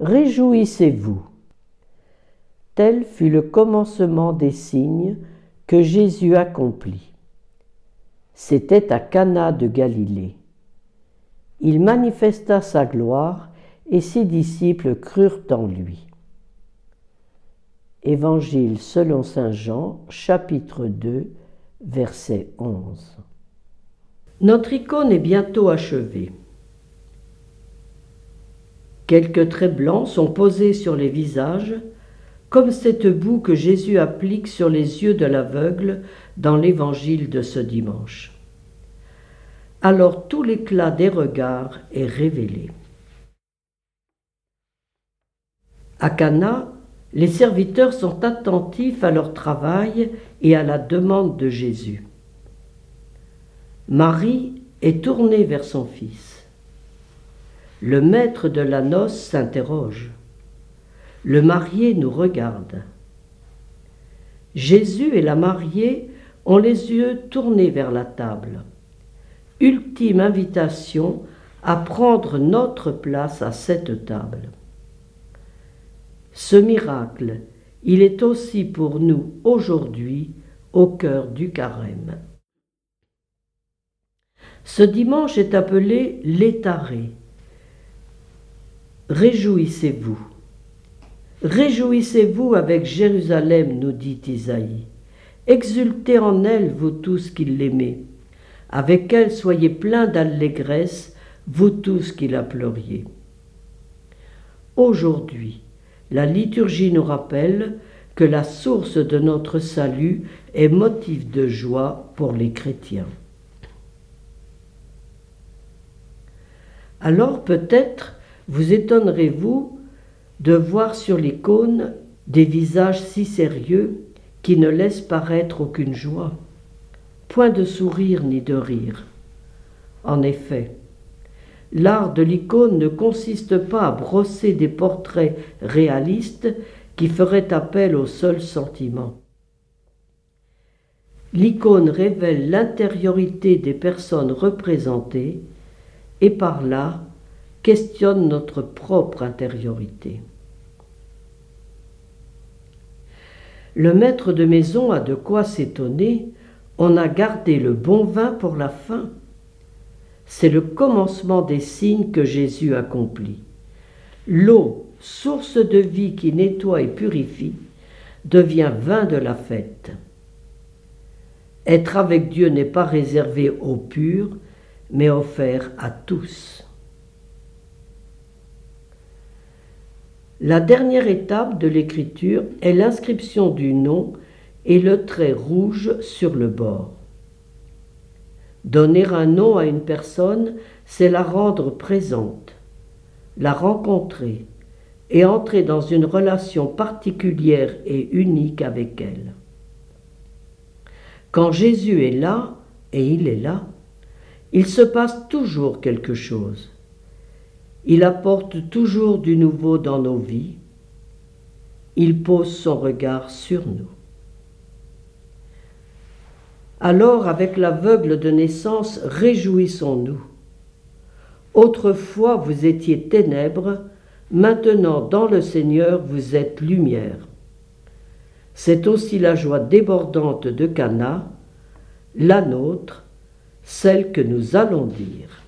Réjouissez-vous. Tel fut le commencement des signes que Jésus accomplit. C'était à Cana de Galilée. Il manifesta sa gloire et ses disciples crurent en lui. Évangile selon Saint Jean, chapitre 2, verset 11. Notre icône est bientôt achevée. Quelques traits blancs sont posés sur les visages, comme cette boue que Jésus applique sur les yeux de l'aveugle dans l'évangile de ce dimanche. Alors tout l'éclat des regards est révélé. À Cana, les serviteurs sont attentifs à leur travail et à la demande de Jésus. Marie est tournée vers son fils. Le maître de la noce s'interroge. Le marié nous regarde. Jésus et la mariée ont les yeux tournés vers la table. Ultime invitation à prendre notre place à cette table. Ce miracle, il est aussi pour nous aujourd'hui au cœur du carême. Ce dimanche est appelé l'étaré. Réjouissez-vous. Réjouissez-vous avec Jérusalem, nous dit Isaïe. Exultez en elle, vous tous qui l'aimez. Avec elle soyez pleins d'allégresse, vous tous qui la pleuriez. Aujourd'hui, la liturgie nous rappelle que la source de notre salut est motif de joie pour les chrétiens. Alors peut-être vous étonnerez-vous de voir sur l'icône des visages si sérieux qui ne laissent paraître aucune joie, point de sourire ni de rire. En effet, l'art de l'icône ne consiste pas à brosser des portraits réalistes qui feraient appel au seul sentiment. L'icône révèle l'intériorité des personnes représentées et par là questionne notre propre intériorité. Le maître de maison a de quoi s'étonner, on a gardé le bon vin pour la fin. C'est le commencement des signes que Jésus accomplit. L'eau, source de vie qui nettoie et purifie, devient vin de la fête. Être avec Dieu n'est pas réservé aux purs, mais offert à tous. La dernière étape de l'écriture est l'inscription du nom et le trait rouge sur le bord. Donner un nom à une personne, c'est la rendre présente, la rencontrer et entrer dans une relation particulière et unique avec elle. Quand Jésus est là, et il est là, il se passe toujours quelque chose. Il apporte toujours du nouveau dans nos vies. Il pose son regard sur nous. Alors, avec l'aveugle de naissance, réjouissons-nous. Autrefois vous étiez ténèbres, maintenant dans le Seigneur vous êtes lumière. C'est aussi la joie débordante de Cana, la nôtre, celle que nous allons dire.